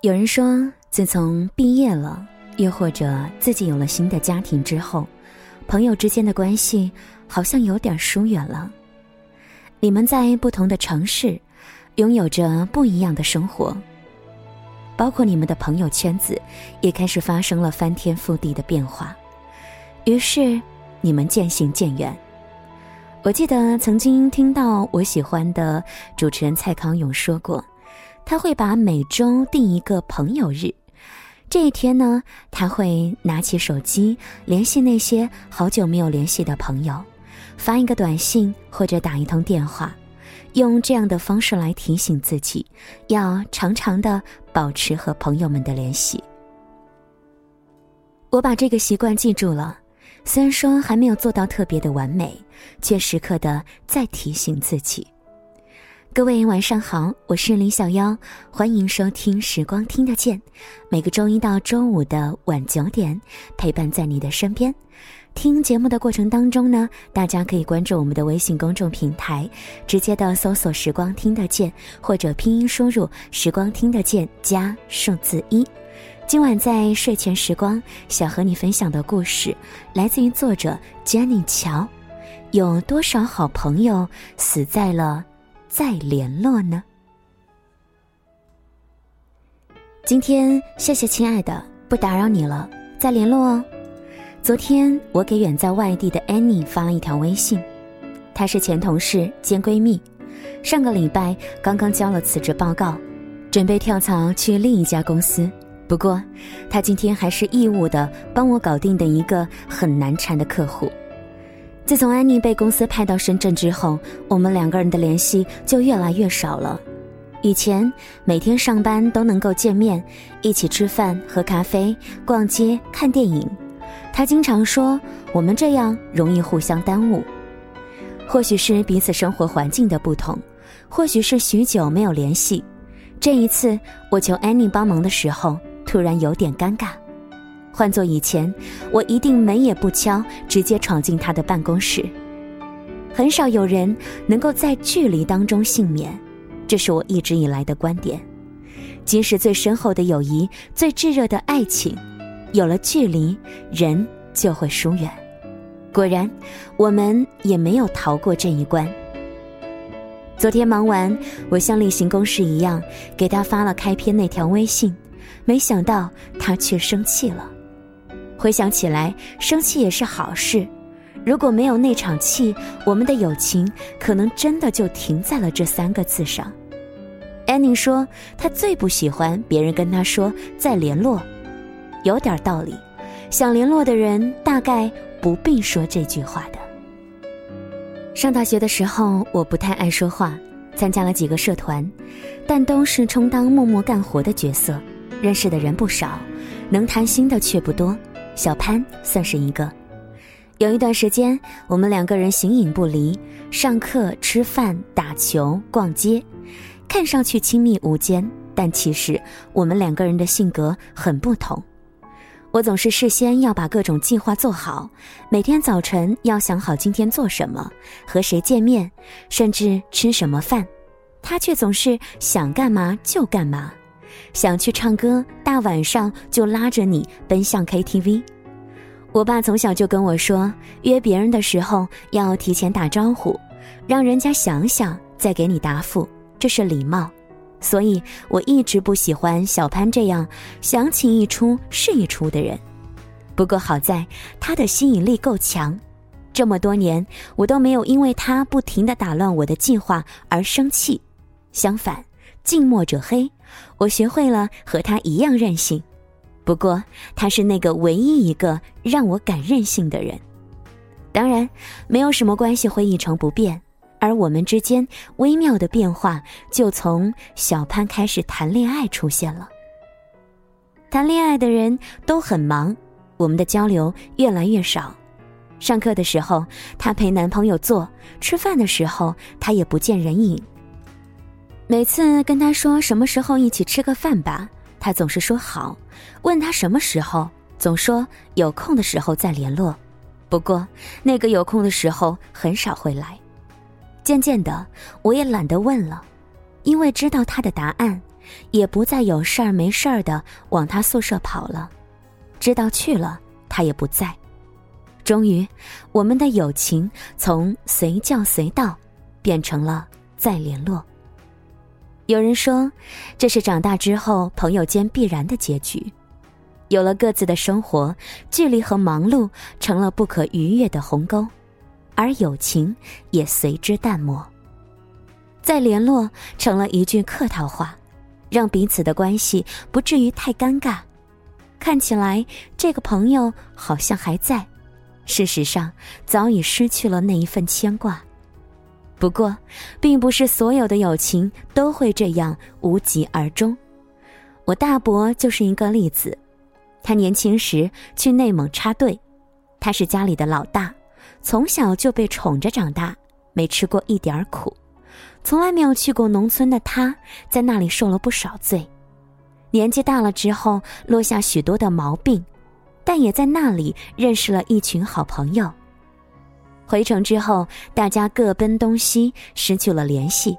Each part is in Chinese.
有人说，自从毕业了，又或者自己有了新的家庭之后，朋友之间的关系好像有点疏远了。你们在不同的城市，拥有着不一样的生活，包括你们的朋友圈子也开始发生了翻天覆地的变化，于是你们渐行渐远。我记得曾经听到我喜欢的主持人蔡康永说过。他会把每周定一个朋友日，这一天呢，他会拿起手机联系那些好久没有联系的朋友，发一个短信或者打一通电话，用这样的方式来提醒自己，要常常的保持和朋友们的联系。我把这个习惯记住了，虽然说还没有做到特别的完美，却时刻的在提醒自己。各位晚上好，我是林小妖，欢迎收听《时光听得见》，每个周一到周五的晚九点，陪伴在你的身边。听节目的过程当中呢，大家可以关注我们的微信公众平台，直接的搜索“时光听得见”或者拼音输入“时光听得见”加数字一。今晚在睡前时光，想和你分享的故事来自于作者 Jenny 乔。有多少好朋友死在了？再联络呢？今天谢谢亲爱的，不打扰你了，再联络哦。昨天我给远在外地的 Annie 发了一条微信，她是前同事兼闺蜜，上个礼拜刚刚交了辞职报告，准备跳槽去另一家公司。不过，她今天还是义务的帮我搞定的一个很难缠的客户。自从安妮被公司派到深圳之后，我们两个人的联系就越来越少了。以前每天上班都能够见面，一起吃饭、喝咖啡、逛街、看电影。他经常说我们这样容易互相耽误。或许是彼此生活环境的不同，或许是许久没有联系。这一次我求安妮帮忙的时候，突然有点尴尬。换做以前，我一定门也不敲，直接闯进他的办公室。很少有人能够在距离当中幸免，这是我一直以来的观点。即使最深厚的友谊、最炙热的爱情，有了距离，人就会疏远。果然，我们也没有逃过这一关。昨天忙完，我像例行公事一样给他发了开篇那条微信，没想到他却生气了。回想起来，生气也是好事。如果没有那场气，我们的友情可能真的就停在了这三个字上。安妮说，她最不喜欢别人跟她说再联络，有点道理。想联络的人大概不必说这句话的。上大学的时候，我不太爱说话，参加了几个社团，但都是充当默默干活的角色，认识的人不少，能谈心的却不多。小潘算是一个。有一段时间，我们两个人形影不离，上课、吃饭、打球、逛街，看上去亲密无间，但其实我们两个人的性格很不同。我总是事先要把各种计划做好，每天早晨要想好今天做什么，和谁见面，甚至吃什么饭。他却总是想干嘛就干嘛。想去唱歌，大晚上就拉着你奔向 KTV。我爸从小就跟我说，约别人的时候要提前打招呼，让人家想想再给你答复，这是礼貌。所以我一直不喜欢小潘这样想起一出是一出的人。不过好在他的吸引力够强，这么多年我都没有因为他不停的打乱我的计划而生气，相反。近墨者黑，我学会了和他一样任性。不过，他是那个唯一一个让我敢任性的人。当然，没有什么关系会一成不变，而我们之间微妙的变化就从小潘开始谈恋爱出现了。谈恋爱的人都很忙，我们的交流越来越少。上课的时候，他陪男朋友坐；吃饭的时候，他也不见人影。每次跟他说什么时候一起吃个饭吧，他总是说好。问他什么时候，总说有空的时候再联络。不过那个有空的时候很少会来。渐渐的，我也懒得问了，因为知道他的答案，也不再有事儿没事儿的往他宿舍跑了，知道去了他也不在。终于，我们的友情从随叫随到，变成了再联络。有人说，这是长大之后朋友间必然的结局。有了各自的生活，距离和忙碌成了不可逾越的鸿沟，而友情也随之淡漠。再联络成了一句客套话，让彼此的关系不至于太尴尬。看起来这个朋友好像还在，事实上早已失去了那一份牵挂。不过，并不是所有的友情都会这样无疾而终。我大伯就是一个例子。他年轻时去内蒙插队，他是家里的老大，从小就被宠着长大，没吃过一点苦，从来没有去过农村的他，在那里受了不少罪。年纪大了之后，落下许多的毛病，但也在那里认识了一群好朋友。回城之后，大家各奔东西，失去了联系。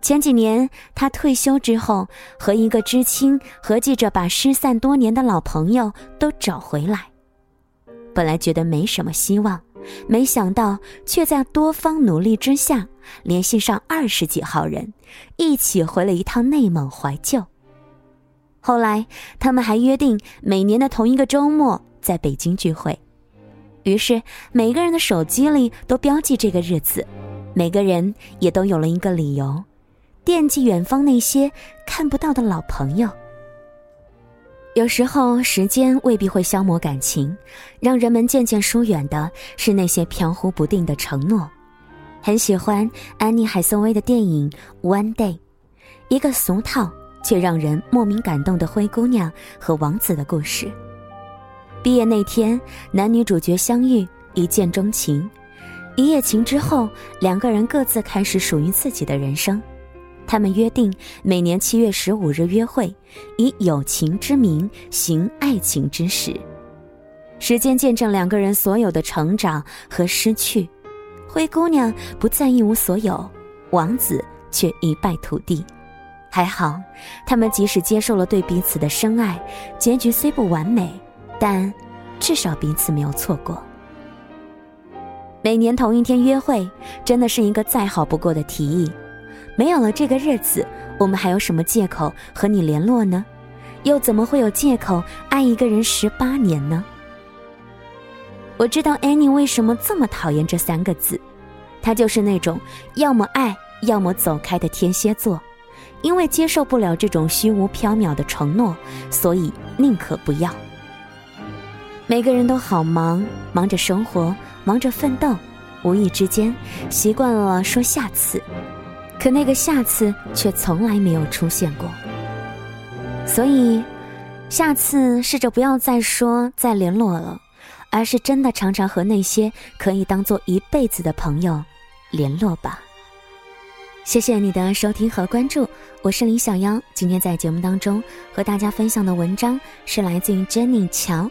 前几年，他退休之后，和一个知青合计着把失散多年的老朋友都找回来。本来觉得没什么希望，没想到却在多方努力之下，联系上二十几号人，一起回了一趟内蒙怀旧。后来，他们还约定每年的同一个周末在北京聚会，于是每个人的手机里都标记这个日子，每个人也都有了一个理由。惦记远方那些看不到的老朋友。有时候，时间未必会消磨感情，让人们渐渐疏远的是那些飘忽不定的承诺。很喜欢安妮海瑟薇的电影《One Day》，一个俗套却让人莫名感动的灰姑娘和王子的故事。毕业那天，男女主角相遇，一见钟情，一夜情之后，两个人各自开始属于自己的人生。他们约定每年七月十五日约会，以友情之名行爱情之实。时间见证两个人所有的成长和失去。灰姑娘不再一无所有，王子却一败涂地。还好，他们即使接受了对彼此的深爱，结局虽不完美，但至少彼此没有错过。每年同一天约会，真的是一个再好不过的提议。没有了这个日子，我们还有什么借口和你联络呢？又怎么会有借口爱一个人十八年呢？我知道 Annie 为什么这么讨厌这三个字，她就是那种要么爱，要么走开的天蝎座，因为接受不了这种虚无缥缈的承诺，所以宁可不要。每个人都好忙，忙着生活，忙着奋斗，无意之间习惯了说下次。可那个下次却从来没有出现过，所以，下次试着不要再说再联络了，而是真的常常和那些可以当做一辈子的朋友联络吧。谢谢你的收听和关注，我是李小妖。今天在节目当中和大家分享的文章是来自于 Jenny 乔。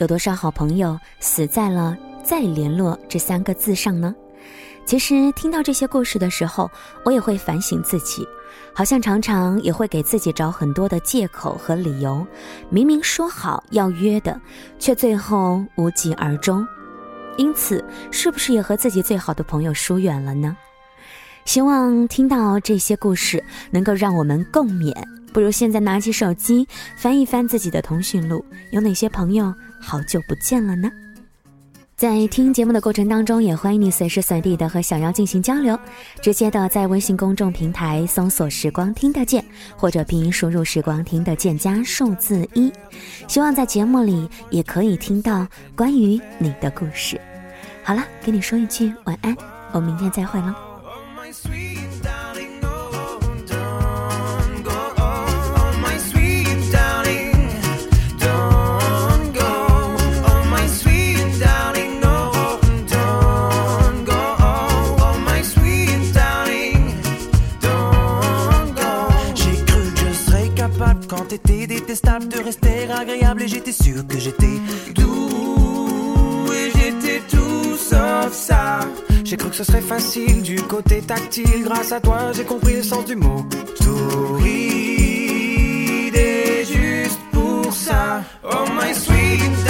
有多少好朋友死在了“再联络”这三个字上呢？其实听到这些故事的时候，我也会反省自己，好像常常也会给自己找很多的借口和理由。明明说好要约的，却最后无疾而终。因此，是不是也和自己最好的朋友疏远了呢？希望听到这些故事能够让我们共勉。不如现在拿起手机翻一翻自己的通讯录，有哪些朋友好久不见了呢？在听节目的过程当中，也欢迎你随时随地的和小妖进行交流，直接的在微信公众平台搜索“时光听得见”或者拼音输入“时光听得见”加数字一，希望在节目里也可以听到关于你的故事。好了，跟你说一句晚安，我们明天再会喽。De rester agréable et j'étais sûr que j'étais doux et j'étais tout sauf ça. J'ai cru que ce serait facile du côté tactile. Grâce à toi, j'ai compris le sens du mot. Tout est juste pour ça. Oh my sweet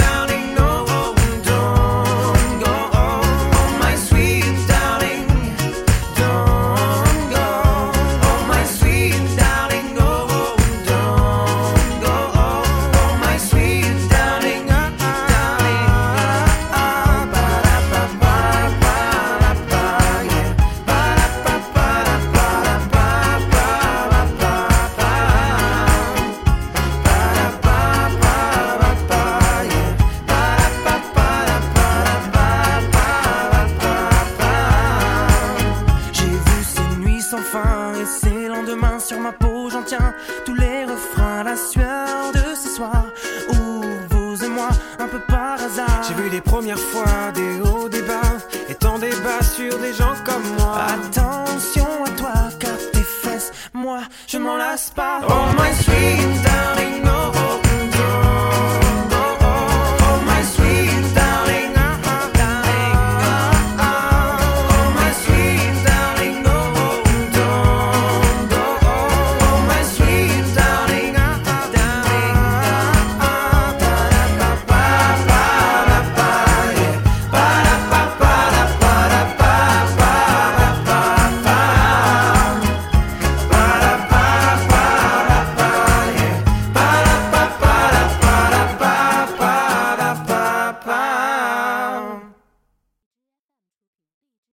Fois des hauts, des bas, et tant des bas sur des gens comme moi. Attention à toi, car tes fesses, moi, je m'en lasse pas. Oh my